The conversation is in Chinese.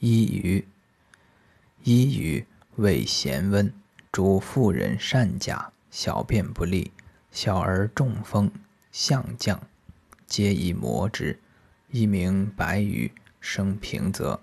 一鱼一鱼味咸温，主妇人善假，小便不利，小儿中风，项降，皆宜磨之，一名白鱼生平泽。